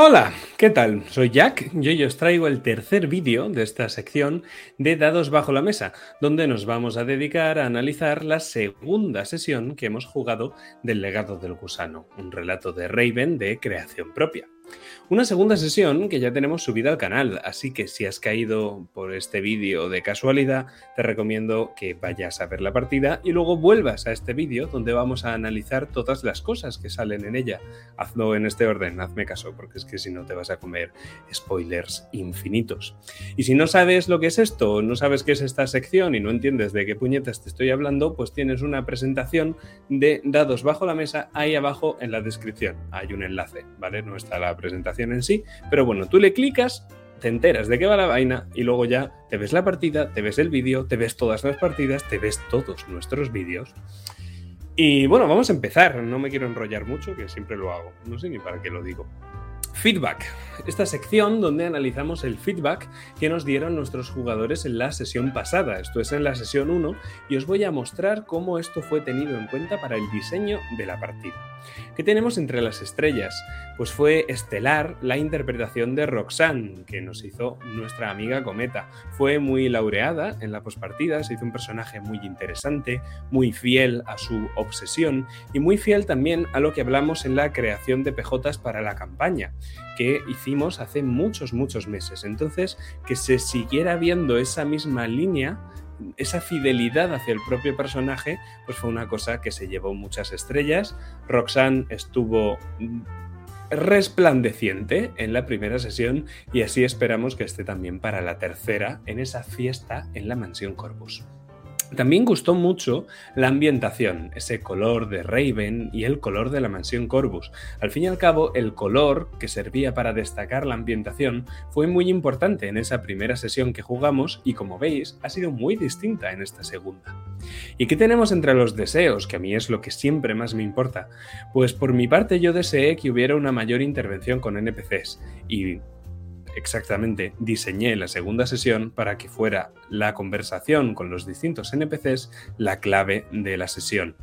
Hola, ¿qué tal? Soy Jack y hoy os traigo el tercer vídeo de esta sección de Dados bajo la mesa, donde nos vamos a dedicar a analizar la segunda sesión que hemos jugado del legado del gusano, un relato de Raven de creación propia. Una segunda sesión que ya tenemos subida al canal, así que si has caído por este vídeo de casualidad, te recomiendo que vayas a ver la partida y luego vuelvas a este vídeo donde vamos a analizar todas las cosas que salen en ella. Hazlo en este orden, hazme caso, porque es que si no te vas a comer spoilers infinitos. Y si no sabes lo que es esto, no sabes qué es esta sección y no entiendes de qué puñetas te estoy hablando, pues tienes una presentación de dados bajo la mesa ahí abajo en la descripción. Hay un enlace, ¿vale? No está la presentación en sí, pero bueno, tú le clicas, te enteras de qué va la vaina y luego ya te ves la partida, te ves el vídeo, te ves todas las partidas, te ves todos nuestros vídeos. Y bueno, vamos a empezar. No me quiero enrollar mucho, que siempre lo hago. No sé ni para qué lo digo. Feedback. Esta sección donde analizamos el feedback que nos dieron nuestros jugadores en la sesión pasada. Esto es en la sesión 1 y os voy a mostrar cómo esto fue tenido en cuenta para el diseño de la partida. ¿Qué tenemos entre las estrellas? Pues fue estelar la interpretación de Roxanne que nos hizo nuestra amiga Cometa. Fue muy laureada en la pospartida, se hizo un personaje muy interesante, muy fiel a su obsesión y muy fiel también a lo que hablamos en la creación de PJs para la campaña que hicimos hace muchos, muchos meses. Entonces, que se siguiera viendo esa misma línea esa fidelidad hacia el propio personaje, pues fue una cosa que se llevó muchas estrellas. Roxanne estuvo resplandeciente en la primera sesión y así esperamos que esté también para la tercera en esa fiesta en la mansión Corvus. También gustó mucho la ambientación, ese color de Raven y el color de la mansión Corvus. Al fin y al cabo, el color que servía para destacar la ambientación fue muy importante en esa primera sesión que jugamos y como veis, ha sido muy distinta en esta segunda. ¿Y qué tenemos entre los deseos, que a mí es lo que siempre más me importa? Pues por mi parte yo deseé que hubiera una mayor intervención con NPCs y exactamente diseñé la segunda sesión para que fuera la conversación con los distintos NPCs la clave de la sesión.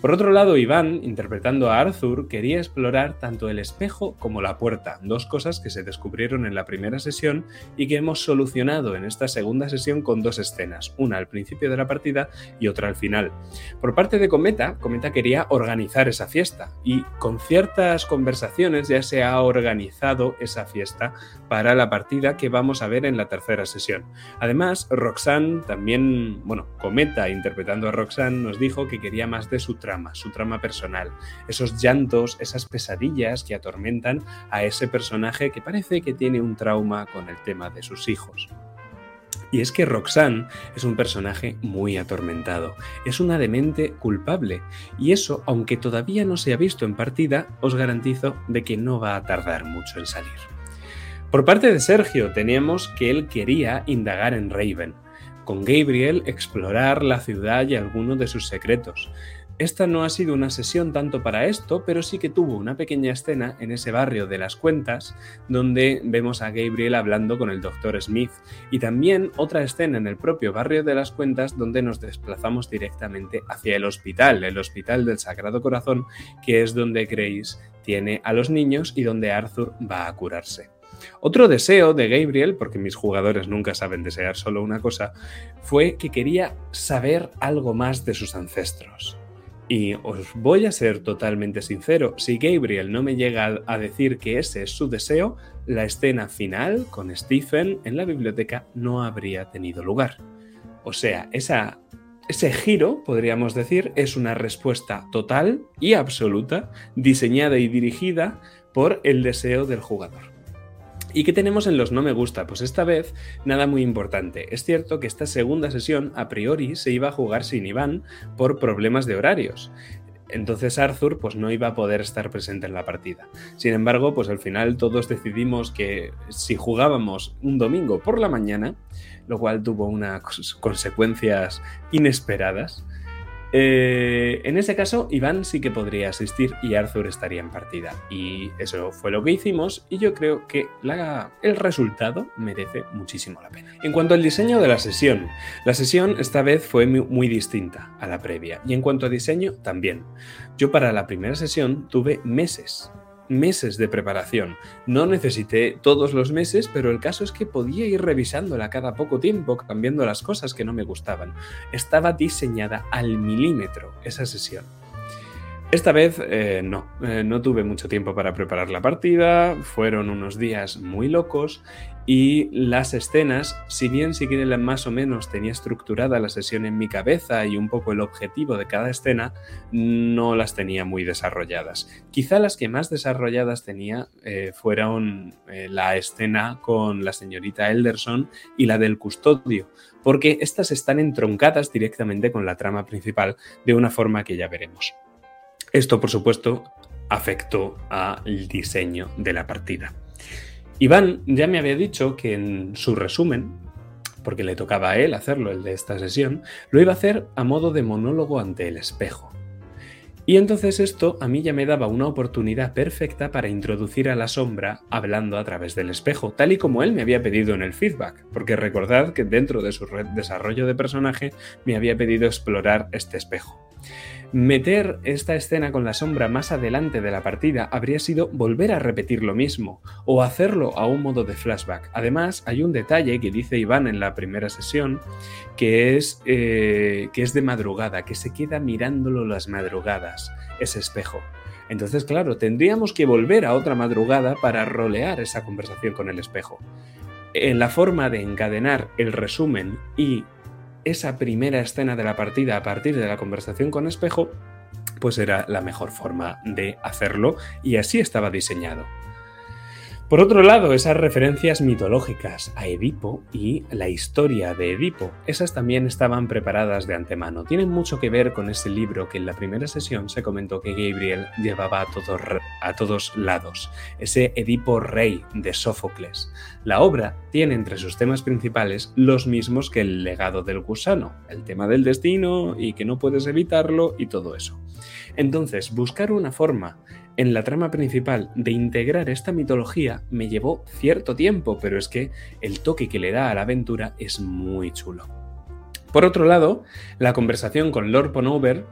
Por otro lado, Iván, interpretando a Arthur, quería explorar tanto el espejo como la puerta, dos cosas que se descubrieron en la primera sesión y que hemos solucionado en esta segunda sesión con dos escenas, una al principio de la partida y otra al final. Por parte de Cometa, Cometa quería organizar esa fiesta y con ciertas conversaciones ya se ha organizado esa fiesta para la partida que vamos a ver en la tercera sesión. Además, Roxanne también, bueno, Cometa interpretando a Roxanne nos dijo que quería más de su trama, su trama personal, esos llantos, esas pesadillas que atormentan a ese personaje que parece que tiene un trauma con el tema de sus hijos. Y es que Roxanne es un personaje muy atormentado, es una demente culpable, y eso, aunque todavía no se ha visto en partida, os garantizo de que no va a tardar mucho en salir. Por parte de Sergio teníamos que él quería indagar en Raven, con Gabriel explorar la ciudad y algunos de sus secretos, esta no ha sido una sesión tanto para esto, pero sí que tuvo una pequeña escena en ese barrio de las cuentas donde vemos a Gabriel hablando con el Dr. Smith y también otra escena en el propio barrio de las cuentas donde nos desplazamos directamente hacia el hospital, el Hospital del Sagrado Corazón, que es donde Grace tiene a los niños y donde Arthur va a curarse. Otro deseo de Gabriel, porque mis jugadores nunca saben desear solo una cosa, fue que quería saber algo más de sus ancestros. Y os voy a ser totalmente sincero, si Gabriel no me llega a decir que ese es su deseo, la escena final con Stephen en la biblioteca no habría tenido lugar. O sea, ese giro, podríamos decir, es una respuesta total y absoluta, diseñada y dirigida por el deseo del jugador. ¿Y qué tenemos en los no me gusta? Pues esta vez nada muy importante. Es cierto que esta segunda sesión a priori se iba a jugar sin Iván por problemas de horarios. Entonces Arthur pues no iba a poder estar presente en la partida. Sin embargo, pues al final todos decidimos que si jugábamos un domingo por la mañana, lo cual tuvo unas consecuencias inesperadas, eh, en ese caso, Iván sí que podría asistir y Arthur estaría en partida. Y eso fue lo que hicimos y yo creo que el resultado merece muchísimo la pena. En cuanto al diseño de la sesión, la sesión esta vez fue muy distinta a la previa. Y en cuanto a diseño, también. Yo para la primera sesión tuve meses meses de preparación. No necesité todos los meses, pero el caso es que podía ir revisándola cada poco tiempo, cambiando las cosas que no me gustaban. Estaba diseñada al milímetro esa sesión. Esta vez eh, no, eh, no tuve mucho tiempo para preparar la partida, fueron unos días muy locos y las escenas, si bien sí que más o menos tenía estructurada la sesión en mi cabeza y un poco el objetivo de cada escena, no las tenía muy desarrolladas. Quizá las que más desarrolladas tenía eh, fueron la escena con la señorita Elderson y la del custodio, porque estas están entroncadas directamente con la trama principal de una forma que ya veremos. Esto, por supuesto, afectó al diseño de la partida. Iván ya me había dicho que en su resumen, porque le tocaba a él hacerlo, el de esta sesión, lo iba a hacer a modo de monólogo ante el espejo. Y entonces esto a mí ya me daba una oportunidad perfecta para introducir a la sombra hablando a través del espejo, tal y como él me había pedido en el feedback, porque recordad que dentro de su desarrollo de personaje me había pedido explorar este espejo. Meter esta escena con la sombra más adelante de la partida habría sido volver a repetir lo mismo o hacerlo a un modo de flashback. Además, hay un detalle que dice Iván en la primera sesión que es, eh, que es de madrugada, que se queda mirándolo las madrugadas, ese espejo. Entonces, claro, tendríamos que volver a otra madrugada para rolear esa conversación con el espejo. En la forma de encadenar el resumen y esa primera escena de la partida a partir de la conversación con espejo, pues era la mejor forma de hacerlo y así estaba diseñado. Por otro lado, esas referencias mitológicas a Edipo y la historia de Edipo, esas también estaban preparadas de antemano. Tienen mucho que ver con ese libro que en la primera sesión se comentó que Gabriel llevaba a, a todos lados, ese Edipo rey de Sófocles. La obra tiene entre sus temas principales los mismos que el legado del gusano, el tema del destino y que no puedes evitarlo y todo eso. Entonces, buscar una forma en la trama principal de integrar esta mitología me llevó cierto tiempo, pero es que el toque que le da a la aventura es muy chulo. Por otro lado, la conversación con Lord Ponover,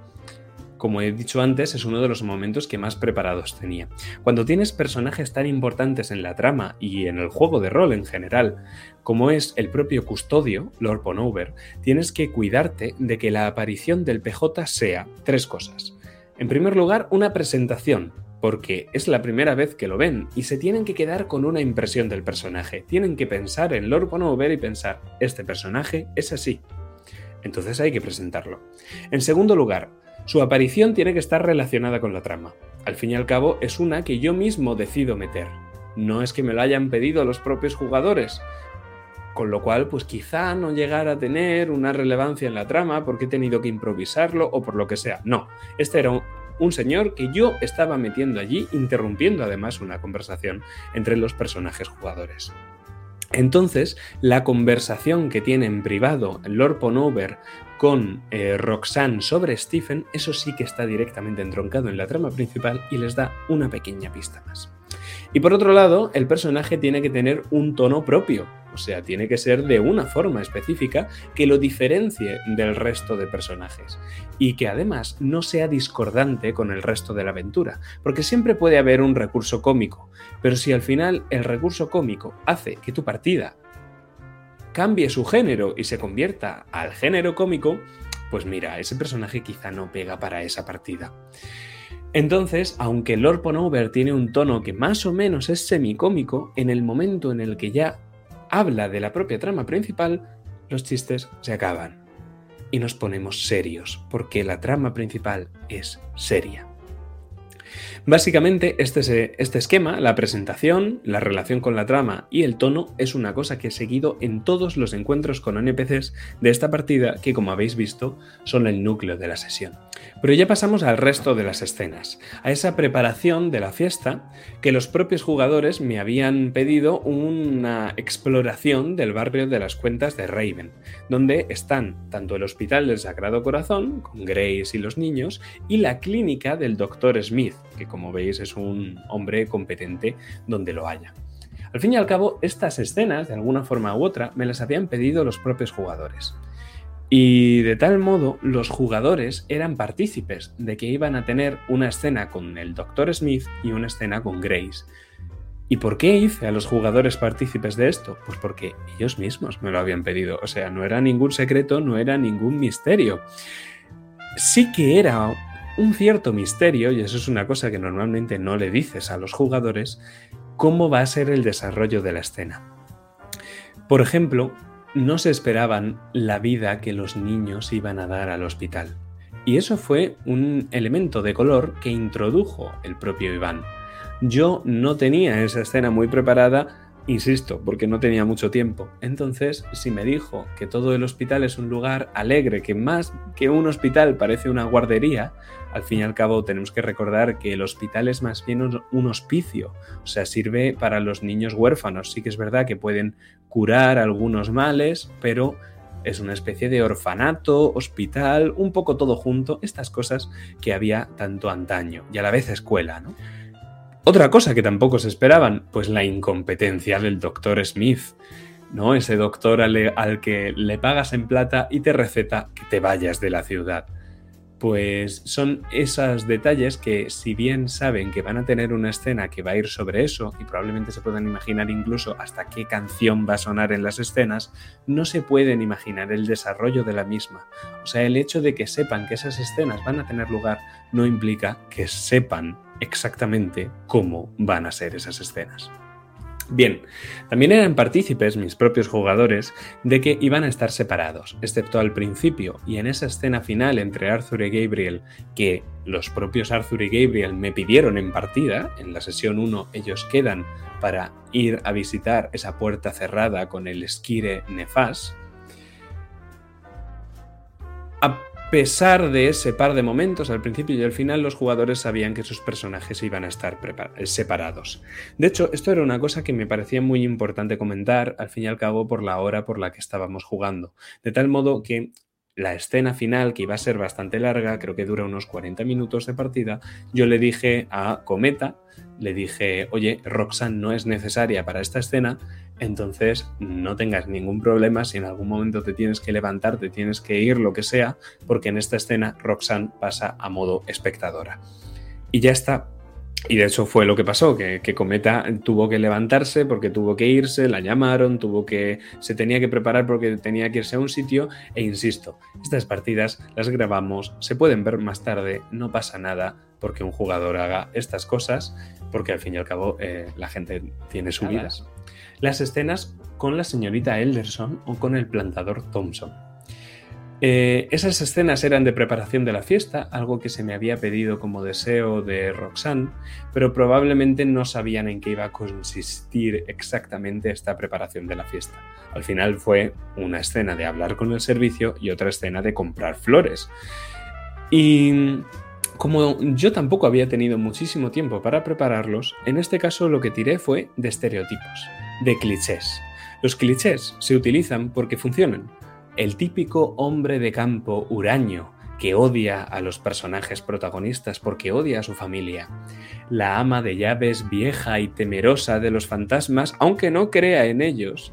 como he dicho antes, es uno de los momentos que más preparados tenía. Cuando tienes personajes tan importantes en la trama y en el juego de rol en general, como es el propio custodio, Lord Ponover, tienes que cuidarte de que la aparición del PJ sea tres cosas. En primer lugar, una presentación, porque es la primera vez que lo ven y se tienen que quedar con una impresión del personaje. Tienen que pensar en Lord Ponover y pensar, este personaje es así. Entonces hay que presentarlo. En segundo lugar, su aparición tiene que estar relacionada con la trama. Al fin y al cabo, es una que yo mismo decido meter. No es que me lo hayan pedido los propios jugadores. Con lo cual, pues quizá no llegara a tener una relevancia en la trama porque he tenido que improvisarlo o por lo que sea. No, este era un, un señor que yo estaba metiendo allí, interrumpiendo además una conversación entre los personajes jugadores. Entonces, la conversación que tiene en privado Lord Ponover con eh, Roxanne sobre Stephen, eso sí que está directamente entroncado en la trama principal y les da una pequeña pista más. Y por otro lado, el personaje tiene que tener un tono propio, o sea, tiene que ser de una forma específica que lo diferencie del resto de personajes y que además no sea discordante con el resto de la aventura, porque siempre puede haber un recurso cómico, pero si al final el recurso cómico hace que tu partida cambie su género y se convierta al género cómico, pues mira, ese personaje quizá no pega para esa partida. Entonces, aunque Lord Ponover tiene un tono que más o menos es semicómico, en el momento en el que ya habla de la propia trama principal, los chistes se acaban y nos ponemos serios, porque la trama principal es seria. Básicamente, este, este, esquema, la presentación, la relación con la trama y el tono, es una cosa que he seguido en todos los encuentros con NPCs de esta partida, que como habéis visto, son el núcleo de la sesión. Pero ya pasamos al resto de las escenas, a esa preparación de la fiesta que los propios jugadores me habían pedido una exploración del barrio de las cuentas de Raven, donde están tanto el Hospital del Sagrado Corazón, con Grace y los niños, y la clínica del Dr. Smith, que como veis es un hombre competente donde lo haya. Al fin y al cabo, estas escenas, de alguna forma u otra, me las habían pedido los propios jugadores. Y de tal modo los jugadores eran partícipes de que iban a tener una escena con el Dr. Smith y una escena con Grace. ¿Y por qué hice a los jugadores partícipes de esto? Pues porque ellos mismos me lo habían pedido. O sea, no era ningún secreto, no era ningún misterio. Sí que era un cierto misterio, y eso es una cosa que normalmente no le dices a los jugadores, cómo va a ser el desarrollo de la escena. Por ejemplo, no se esperaban la vida que los niños iban a dar al hospital. Y eso fue un elemento de color que introdujo el propio Iván. Yo no tenía esa escena muy preparada Insisto, porque no tenía mucho tiempo. Entonces, si me dijo que todo el hospital es un lugar alegre, que más que un hospital parece una guardería, al fin y al cabo tenemos que recordar que el hospital es más bien un hospicio, o sea, sirve para los niños huérfanos. Sí que es verdad que pueden curar algunos males, pero es una especie de orfanato, hospital, un poco todo junto, estas cosas que había tanto antaño y a la vez escuela, ¿no? Otra cosa que tampoco se esperaban, pues la incompetencia del doctor Smith, ¿no? Ese doctor al, que le pagas en plata y te receta que te vayas de la ciudad. Pues son esos detalles que si bien saben que van a tener una escena que va a ir sobre eso y probablemente se puedan imaginar incluso hasta qué canción va a sonar en las escenas, no se pueden imaginar el desarrollo de la misma. O sea, el hecho de que sepan que esas escenas van a tener lugar no implica que sepan exactamente cómo van a ser esas escenas. Bien, también eran partícipes mis propios jugadores de que iban a estar separados, excepto al principio y en esa escena final entre Arthur y Gabriel, que los propios Arthur y Gabriel me pidieron en partida, en la sesión 1 ellos quedan para ir a visitar esa puerta cerrada con el esquire Nefas, pesar de ese par de momentos, al principio y al final, los jugadores sabían que sus personajes iban a estar separados. De hecho, esto era una cosa que me parecía muy importante comentar, al fin y al cabo, por la hora por la que estábamos jugando. De tal modo que la escena final, que iba a ser bastante larga, creo que dura unos 40 minutos de partida, yo le dije a Cometa, le dije, oye, Roxanne no es necesaria para esta escena, entonces no tengas ningún problema si en algún momento te tienes que levantar, te tienes que ir, lo que sea, porque en esta escena Roxanne pasa a modo espectadora. Y ya está. Y de hecho fue lo que pasó, que, Cometa tuvo que levantarse porque tuvo que irse, la llamaron, tuvo que. se tenía que preparar porque tenía que irse a un sitio. E insisto, estas partidas las grabamos, se pueden ver más tarde, no pasa nada porque un jugador haga estas cosas, porque al fin y al cabo eh, la gente tiene su vida las escenas con la señorita Elderson o con el plantador Thompson. Eh, esas escenas eran de preparación de la fiesta, algo que se me había pedido como deseo de Roxanne, pero probablemente no sabían en qué iba a consistir exactamente esta preparación de la fiesta. Al final fue una escena de hablar con el servicio y otra escena de comprar flores. Y como yo tampoco había tenido muchísimo tiempo para prepararlos, en este caso lo que tiré fue de estereotipos de clichés. Los clichés se utilizan porque funcionan. El típico hombre de campo huraño que odia a los personajes protagonistas porque odia a su familia. La ama de llaves vieja y temerosa de los fantasmas, aunque no crea en ellos,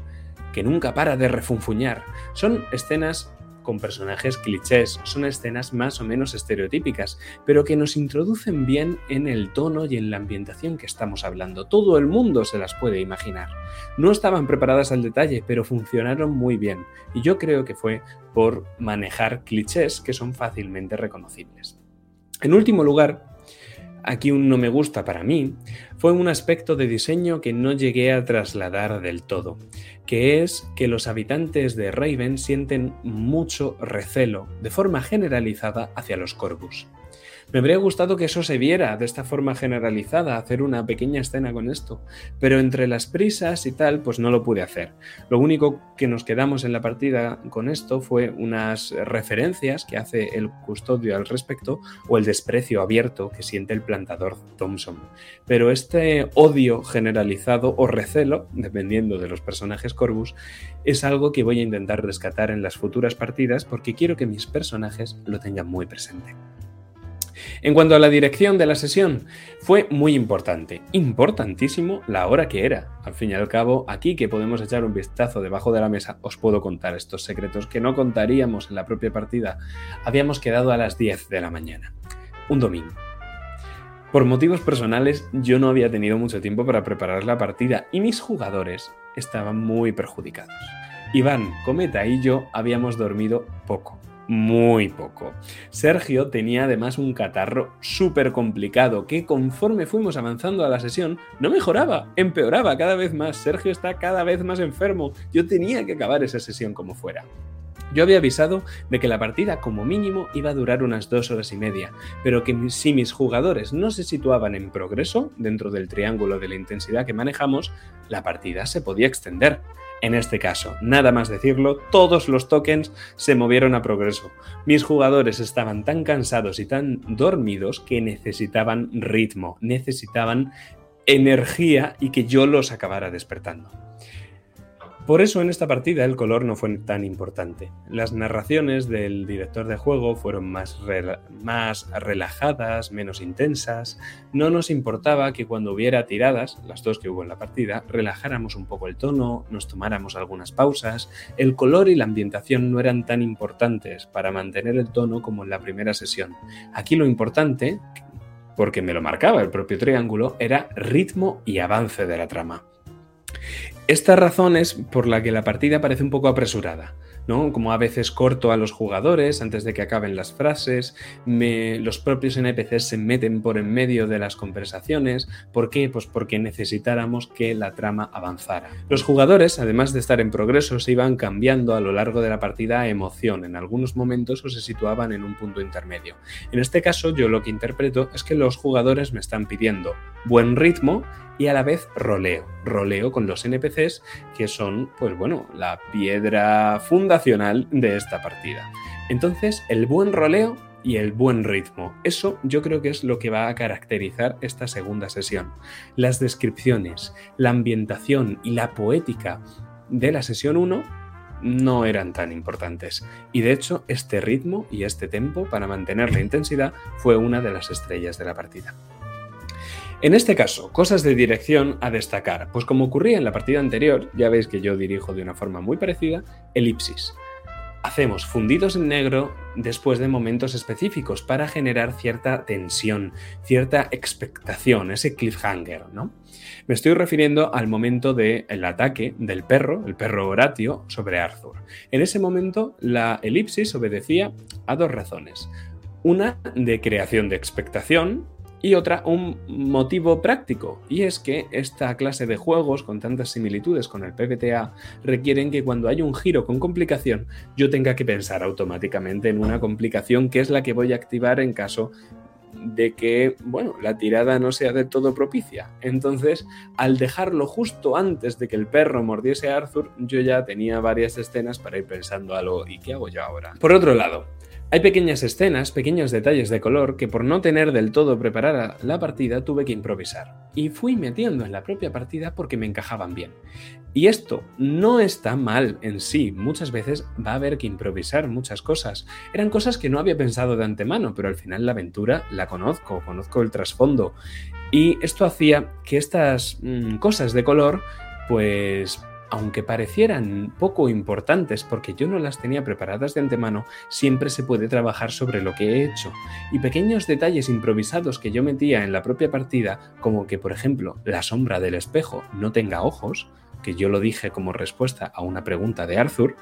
que nunca para de refunfuñar. Son escenas con personajes clichés, son escenas más o menos estereotípicas, pero que nos introducen bien en el tono y en la ambientación que estamos hablando. Todo el mundo se las puede imaginar. No estaban preparadas al detalle, pero funcionaron muy bien, y yo creo que fue por manejar clichés que son fácilmente reconocibles. En último lugar, aquí un no me gusta para mí, fue un aspecto de diseño que no llegué a trasladar del todo, que es que los habitantes de Raven sienten mucho recelo, de forma generalizada, hacia los Corvus. Me habría gustado que eso se viera de esta forma generalizada, hacer una pequeña escena con esto, pero entre las prisas y tal, pues no lo pude hacer. Lo único que nos quedamos en la partida con esto fue unas referencias que hace el custodio al respecto o el desprecio abierto que siente el plantador Thompson. Pero este odio generalizado o recelo, dependiendo de los personajes Corvus, es algo que voy a intentar rescatar en las futuras partidas porque quiero que mis personajes lo tengan muy presente. En cuanto a la dirección de la sesión, fue muy importante, importantísimo la hora que era. Al fin y al cabo, aquí que podemos echar un vistazo debajo de la mesa, os puedo contar estos secretos que no contaríamos en la propia partida. Habíamos quedado a las 10 de la mañana, un domingo. Por motivos personales, yo no había tenido mucho tiempo para preparar la partida y mis jugadores estaban muy perjudicados. Iván, Cometa y yo habíamos dormido poco muy poco. Sergio tenía además un catarro súper complicado que conforme fuimos avanzando a la sesión no mejoraba, empeoraba cada vez más. Sergio está cada vez más enfermo. Yo tenía que acabar esa sesión como fuera. Yo había avisado de que la partida como mínimo iba a durar unas dos horas y media, pero que si mis jugadores no se situaban en progreso dentro del triángulo de la intensidad que manejamos, la partida se podía extender. En este caso, nada más decirlo, todos los tokens se movieron a progreso. Mis jugadores estaban tan cansados y tan dormidos que necesitaban ritmo, necesitaban energía y que yo los acabara despertando. Por eso en esta partida el color no fue tan importante. Las narraciones del director de juego fueron más, más, relajadas, menos intensas. No nos importaba que cuando hubiera tiradas, las dos que hubo en la partida, relajáramos un poco el tono, nos tomáramos algunas pausas. El color y la ambientación no eran tan importantes para mantener el tono como en la primera sesión. Aquí lo importante, porque me lo marcaba el propio triángulo, era ritmo y avance de la trama. Esta razón es por la que la partida parece un poco apresurada. ¿no? Como a veces corto a los jugadores antes de que acaben las frases, los propios NPCs se meten por en medio de las conversaciones. ¿Por qué? Pues porque necesitáramos que la trama avanzara. Los jugadores, además de estar en progreso, se iban cambiando a lo largo de la partida emoción en algunos momentos o se situaban en un punto intermedio. En este caso, yo lo que interpreto es que los jugadores me están pidiendo buen ritmo y a la vez roleo. Roleo con los NPCs que son, pues bueno, la piedra fundacional de esta partida. Entonces, el buen roleo y el buen ritmo. Eso yo creo que es lo que va a caracterizar esta segunda sesión. Las descripciones, la ambientación y la poética de la sesión 1 no eran tan importantes. Y de hecho, este ritmo y este tempo para mantener la intensidad fue una de las estrellas de la partida. En este caso, cosas de dirección a destacar, pues como ocurría en la partida anterior, ya veis que yo dirijo de una forma muy parecida, elipsis. Hacemos fundidos en negro después de momentos específicos para generar cierta tensión, cierta expectación, ese cliffhanger, ¿no? Me estoy refiriendo al momento del ataque del perro, el perro Horatio, sobre Arthur. En ese momento, la elipsis obedecía a dos razones. Una de creación de expectación, y otra, un motivo práctico, y es que esta clase de juegos con tantas similitudes con el PBTA requieren que cuando hay un giro con complicación yo tenga que pensar automáticamente en una complicación que es la que voy a activar en caso de que, bueno, la tirada no sea de todo propicia. Entonces, al dejarlo justo antes de que el perro mordiese a Arthur, yo ya tenía varias escenas para ir pensando algo, ¿y qué hago yo ahora? Por otro lado, hay pequeñas escenas, pequeños detalles de color que por no tener del todo preparada la partida tuve que improvisar. Y fui metiendo en la propia partida porque me encajaban bien. Y esto no está mal en sí, muchas veces va a haber que improvisar muchas cosas. Eran cosas que no había pensado de antemano, pero al final la aventura la conozco, conozco el trasfondo. Y esto hacía que estas mm, cosas de color pues aunque parecieran poco importantes porque yo no las tenía preparadas de antemano, siempre se puede trabajar sobre lo que he hecho. Y pequeños detalles improvisados que yo metía en la propia partida, como que por ejemplo la sombra del espejo no tenga ojos, que yo lo dije como respuesta a una pregunta de Arthur,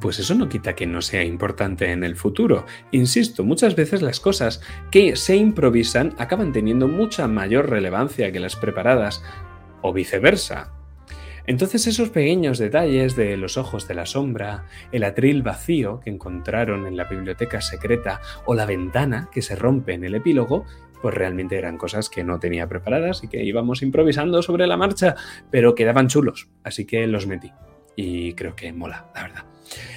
pues eso no quita que no sea importante en el futuro. Insisto, muchas veces las cosas que se improvisan acaban teniendo mucha mayor relevancia que las preparadas, o viceversa. Entonces esos pequeños detalles de los ojos de la sombra, el atril vacío que encontraron en la biblioteca secreta o la ventana que se rompe en el epílogo, pues realmente eran cosas que no tenía preparadas y que íbamos improvisando sobre la marcha, pero quedaban chulos, así que los metí. Y creo que mola, la verdad.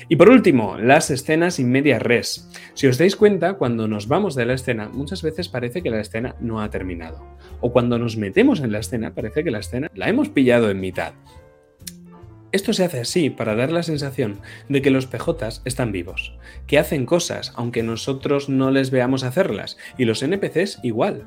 Y por último, las escenas in media res. Si os dais cuenta, cuando nos vamos de la escena, muchas veces parece que la escena no ha terminado. O cuando nos metemos en la escena, parece que la escena la hemos pillado en mitad. Esto se hace así para dar la sensación de que los PJs están vivos, que hacen cosas aunque nosotros no les veamos hacerlas, y los NPCs igual.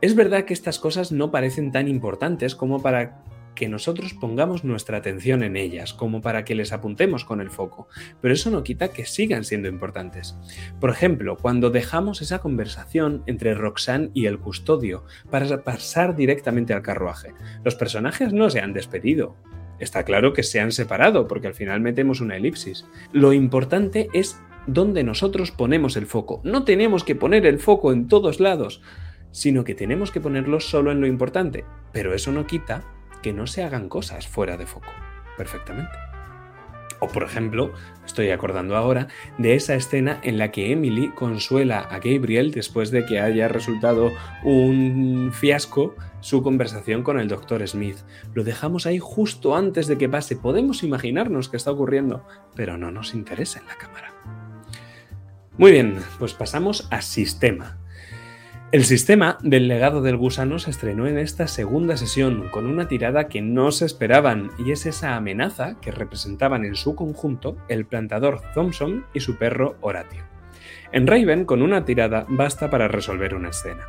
Es verdad que estas cosas no parecen tan importantes como para que nosotros pongamos nuestra atención en ellas, como para que les apuntemos con el foco, pero eso no quita que sigan siendo importantes. Por ejemplo, cuando dejamos esa conversación entre Roxanne y el custodio para pasar directamente al carruaje, los personajes no se han despedido, Está claro que se han separado porque al final metemos una elipsis. Lo importante es dónde nosotros ponemos el foco. No tenemos que poner el foco en todos lados, sino que tenemos que ponerlo solo en lo importante. Pero eso no quita que no se hagan cosas fuera de foco. Perfectamente. O por ejemplo, estoy acordando ahora de esa escena en la que Emily consuela a Gabriel después de que haya resultado un fiasco su conversación con el Dr. Smith. Lo dejamos ahí justo antes de que pase. Podemos imaginarnos qué está ocurriendo, pero no nos interesa en la cámara. Muy bien, pues pasamos a sistema. El sistema del legado del gusano se estrenó en esta segunda sesión con una tirada que no se esperaban y es esa amenaza que representaban en su conjunto el plantador Thompson y su perro Horatio. En Raven con una tirada basta para resolver una escena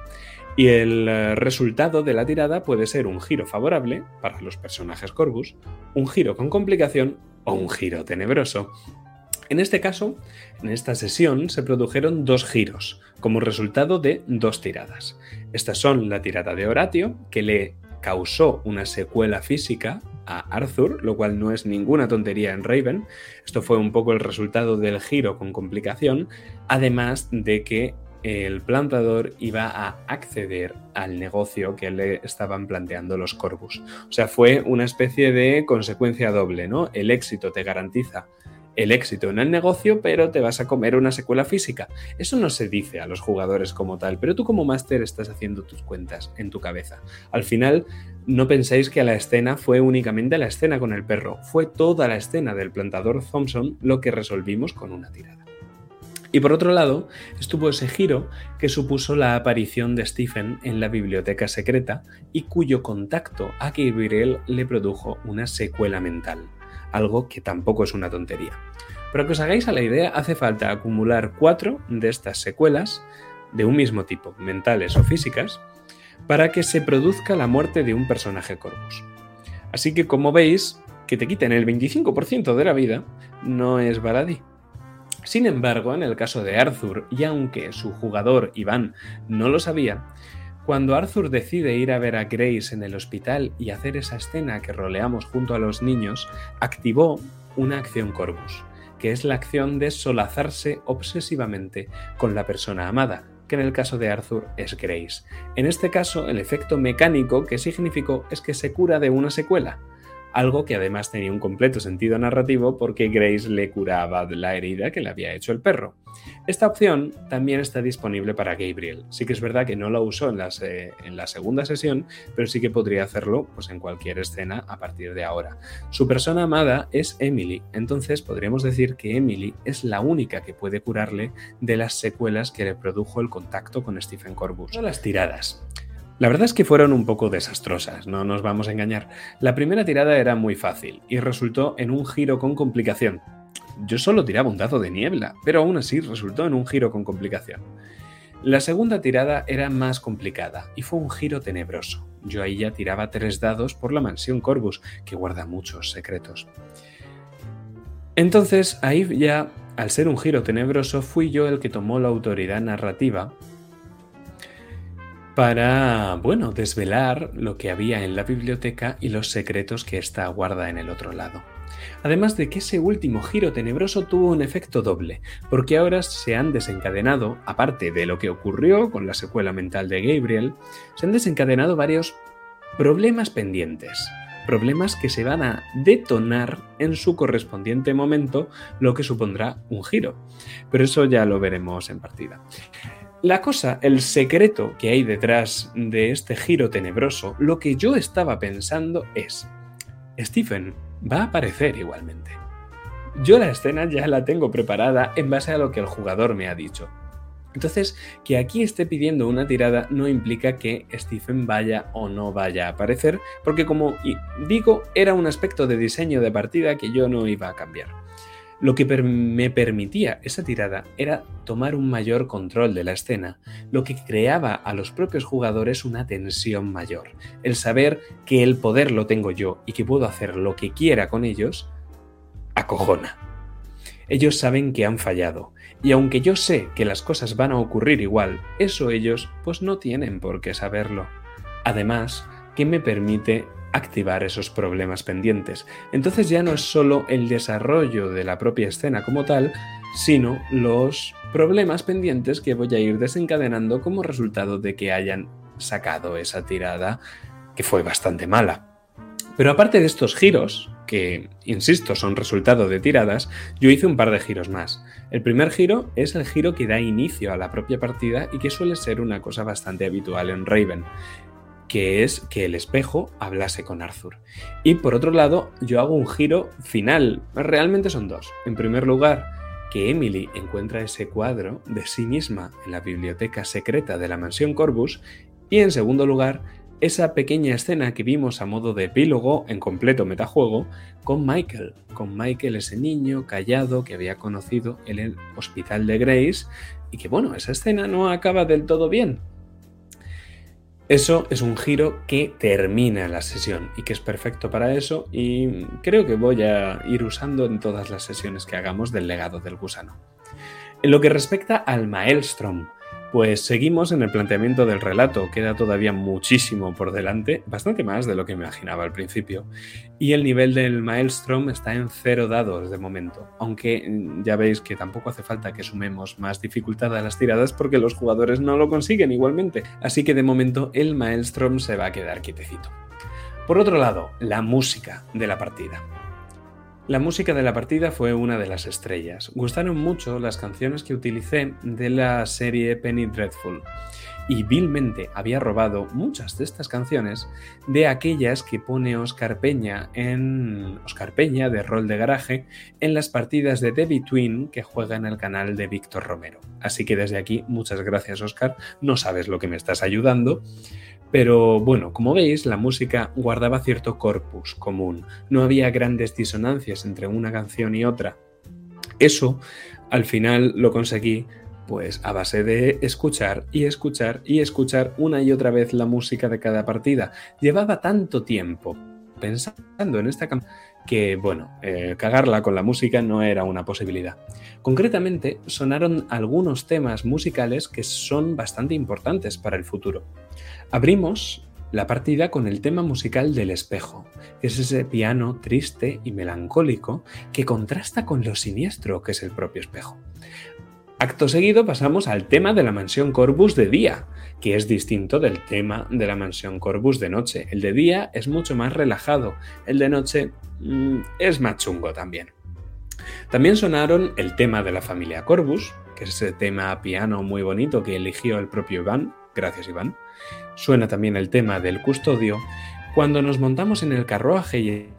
y el eh, resultado de la tirada puede ser un giro favorable para los personajes Corvus, un giro con complicación o un giro tenebroso. En este caso, en esta sesión se produjeron dos giros, como resultado de dos tiradas. Estas son la tirada de Horatio, que le causó una secuela física a Arthur, lo cual no es ninguna tontería en Raven. Esto fue un poco el resultado del giro con complicación, además de que el plantador iba a acceder al negocio que le estaban planteando los Corvus. O sea, fue una especie de consecuencia doble, ¿no? El éxito te garantiza el éxito en el negocio, pero te vas a comer una secuela física. Eso no se dice a los jugadores como tal, pero tú como máster estás haciendo tus cuentas en tu cabeza. Al final, no penséis que la escena fue únicamente la escena con el perro, fue toda la escena del plantador Thompson lo que resolvimos con una tirada. Y por otro lado, estuvo ese giro que supuso la aparición de Stephen en la biblioteca secreta y cuyo contacto a Gabriel le produjo una secuela mental algo que tampoco es una tontería. Para que os hagáis a la idea, hace falta acumular cuatro de estas secuelas de un mismo tipo, mentales o físicas, para que se produzca la muerte de un personaje Corvus. Así que como veis, que te quiten el 25% de la vida no es baladí. Sin embargo, en el caso de Arthur, y aunque su jugador Iván no lo sabía, cuando Arthur decide ir a ver a Grace en el hospital y hacer esa escena que roleamos junto a los niños, activó una acción Corvus, que es la acción de solazarse obsesivamente con la persona amada, que en el caso de Arthur es Grace. En este caso, el efecto mecánico que significó es que se cura de una secuela, algo que además tenía un completo sentido narrativo porque Grace le curaba la herida que le había hecho el perro. Esta opción también está disponible para Gabriel. Sí que es verdad que no la usó en, en la segunda sesión, pero sí que podría hacerlo pues, en cualquier escena a partir de ahora. Su persona amada es Emily, entonces podríamos decir que Emily es la única que puede curarle de las secuelas que le produjo el contacto con Stephen Corbus. Las tiradas. La verdad es que fueron un poco desastrosas, no nos vamos a engañar. La primera tirada era muy fácil y resultó en un giro con complicación. Yo solo tiraba un dado de niebla, pero aún así resultó en un giro con complicación. La segunda tirada era más complicada y fue un giro tenebroso. Yo ahí ya tiraba tres dados por la mansión Corvus, que guarda muchos secretos. Entonces ahí ya, al ser un giro tenebroso, fui yo el que tomó la autoridad narrativa para, bueno, desvelar lo que había en la biblioteca y los secretos que ésta guarda en el otro lado. Además de que ese último giro tenebroso tuvo un efecto doble, porque ahora se han desencadenado, aparte de lo que ocurrió con la secuela mental de Gabriel, se han desencadenado varios problemas pendientes, problemas que se van a detonar en su correspondiente momento, lo que supondrá un giro. Pero eso ya lo veremos en partida. La cosa, el secreto que hay detrás de este giro tenebroso, lo que yo estaba pensando es, Stephen va a aparecer igualmente. Yo la escena ya la tengo preparada en base a lo que el jugador me ha dicho. Entonces, que aquí esté pidiendo una tirada no implica que Stephen vaya o no vaya a aparecer, porque como digo, era un aspecto de diseño de partida que yo no iba a cambiar. Lo que me permitía esa tirada era tomar un mayor control de la escena, lo que creaba a los propios jugadores una tensión mayor. El saber que el poder lo tengo yo y que puedo hacer lo que quiera con ellos, acojona. Ellos saben que han fallado, y aunque yo sé que las cosas van a ocurrir igual, eso ellos pues no tienen por qué saberlo. Además, que me permite activar esos problemas pendientes. Entonces ya no es solo el desarrollo de la propia escena como tal, sino los problemas pendientes que voy a ir desencadenando como resultado de que hayan sacado esa tirada que fue bastante mala. Pero aparte de estos giros, que, insisto, son resultado de tiradas, yo hice un par de giros más. El primer giro es el giro que da inicio a la propia partida y que suele ser una cosa bastante habitual en Raven, que es que el espejo hablase con Arthur. Y por otro lado, yo hago un giro final, realmente son dos. En primer lugar, que Emily encuentra ese cuadro de sí misma en la biblioteca secreta de la mansión Corbus y en segundo lugar, esa pequeña escena que vimos a modo de epílogo en completo metajuego con Michael, con Michael ese niño callado que había conocido en el hospital de Grace y que bueno, esa escena no acaba del todo bien. Eso es un giro que termina la sesión y que es perfecto para eso y creo que voy a ir usando en todas las sesiones que hagamos del legado del gusano. En lo que respecta al Maelstrom, pues seguimos en el planteamiento del relato, queda todavía muchísimo por delante, bastante más de lo que imaginaba al principio, y el nivel del Maelstrom está en cero dados de momento, aunque mm, ya veis que tampoco hace falta que sumemos más dificultad a las tiradas porque los jugadores no lo consiguen igualmente, así que de momento el Maelstrom se va a quedar quietecito. Por otro lado, la música de la partida. La música de la partida fue una de las estrellas. Gustaron mucho las canciones que utilicé de la serie Penny Dreadful y vilmente había robado muchas de estas canciones de aquellas que pone Oscar Peña en Oscar Peña de rol de garaje en las partidas de The Between que juega en el canal de Víctor Romero. Así que desde aquí muchas gracias Oscar, no sabes lo que me estás ayudando. Pero bueno, como veis, la música guardaba cierto corpus común, no había grandes disonancias entre una canción y otra. Eso, al final, lo conseguí pues a base de escuchar y escuchar y escuchar una y otra vez la música de cada partida. Llevaba tanto tiempo pensando en esta canción que, bueno, eh, cagarla con la música no era una posibilidad. Concretamente, sonaron algunos temas musicales que son bastante importantes para el futuro. Abrimos la partida con el tema musical del espejo, que es ese piano triste y melancólico que contrasta con lo siniestro que es el propio espejo. Acto seguido pasamos al tema de la mansión Corbus de día, que es distinto del tema de la mansión Corbus de noche. El de día es mucho más relajado, el de noche mm, es más chungo también. También sonaron el tema de la familia Corbus, que es ese tema piano muy bonito que eligió el propio Iván, gracias Iván, Suena también el tema del custodio cuando nos montamos en el carruaje y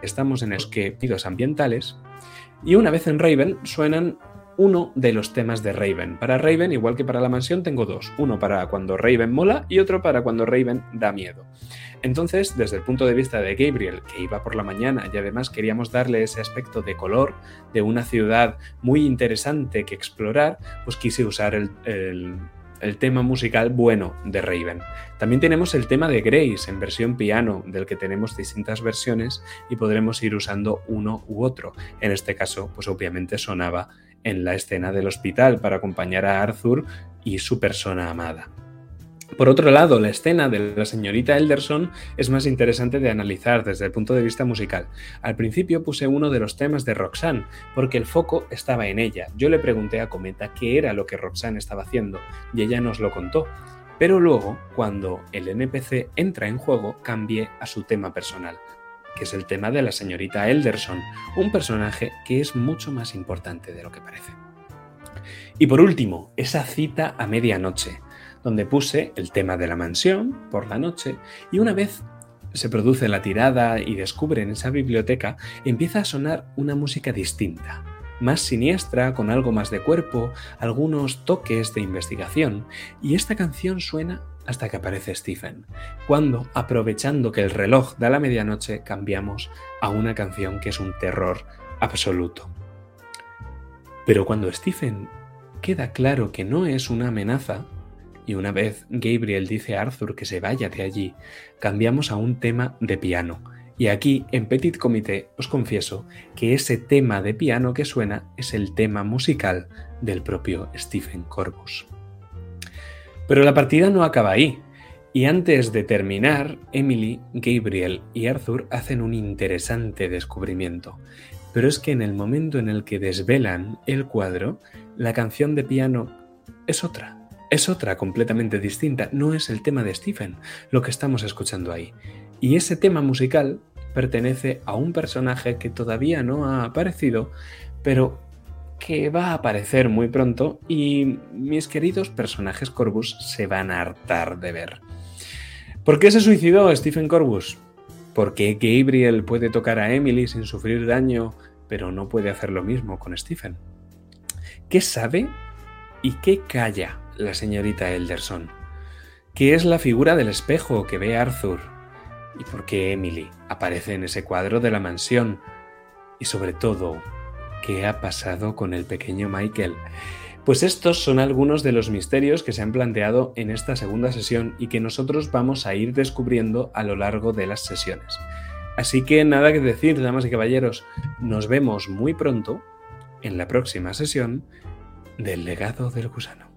estamos en esquepidos ambientales. Y una vez en Raven suenan uno de los temas de Raven. Para Raven, igual que para la mansión, tengo dos. Uno para cuando Raven mola y otro para cuando Raven da miedo. Entonces, desde el punto de vista de Gabriel, que iba por la mañana y además queríamos darle ese aspecto de color de una ciudad muy interesante que explorar, pues quise usar el, el tema musical bueno de Raven. También tenemos el tema de Grace en versión piano, del que tenemos distintas versiones y podremos ir usando uno u otro. En este caso, pues obviamente sonaba en la escena del hospital para acompañar a Arthur y su persona amada. Por otro lado, la escena de la señorita Elderson es más interesante de analizar desde el punto de vista musical. Al principio puse uno de los temas de Roxanne, porque el foco estaba en ella. Yo le pregunté a Cometa qué era lo que Roxanne estaba haciendo, y ella nos lo contó. Pero luego, cuando el NPC entra en juego, cambié a su tema personal, que es el tema de la señorita Elderson, un personaje que es mucho más importante de lo que parece. Y por último, esa cita a medianoche donde puse el tema de la mansión por la noche y una vez se produce la tirada y descubren esa biblioteca, empieza a sonar una música distinta. Más siniestra, con algo más de cuerpo, algunos toques de investigación, y esta canción suena hasta que aparece Stephen, cuando, aprovechando que el reloj da la medianoche, cambiamos a una canción que es un terror absoluto. Pero cuando Stephen queda claro que no es una amenaza, y una vez Gabriel dice a Arthur que se vaya de allí, cambiamos a un tema de piano. Y aquí, en Petit Comité, os confieso que ese tema de piano que suena es el tema musical del propio Stephen Corbus. Pero la partida no acaba ahí, y antes de terminar, Emily, Gabriel y Arthur hacen un interesante descubrimiento. Pero es que en el momento en el que desvelan el cuadro, la canción de piano es otra. Es otra completamente distinta, no es el tema de Stephen, lo que estamos escuchando ahí. Y ese tema musical pertenece a un personaje que todavía no ha aparecido, pero que va a aparecer muy pronto y mis queridos personajes Corbus se van a hartar de ver. ¿Por qué se suicidó Stephen Corbus? Porque Gabriel puede tocar a Emily sin sufrir daño, pero no puede hacer lo mismo con Stephen. ¿Qué sabe y qué calla la señorita Elderson? ¿Qué es la figura del espejo que ve Arthur? ¿Y por qué Emily aparece en ese cuadro de la mansión? Y sobre todo, ¿qué ha pasado con el pequeño Michael? Pues estos son algunos de los misterios que se han planteado en esta segunda sesión y que nosotros vamos a ir descubriendo a lo largo de las sesiones. Así que nada que decir, damas y caballeros, nos vemos muy pronto en la próxima sesión del legado del gusano.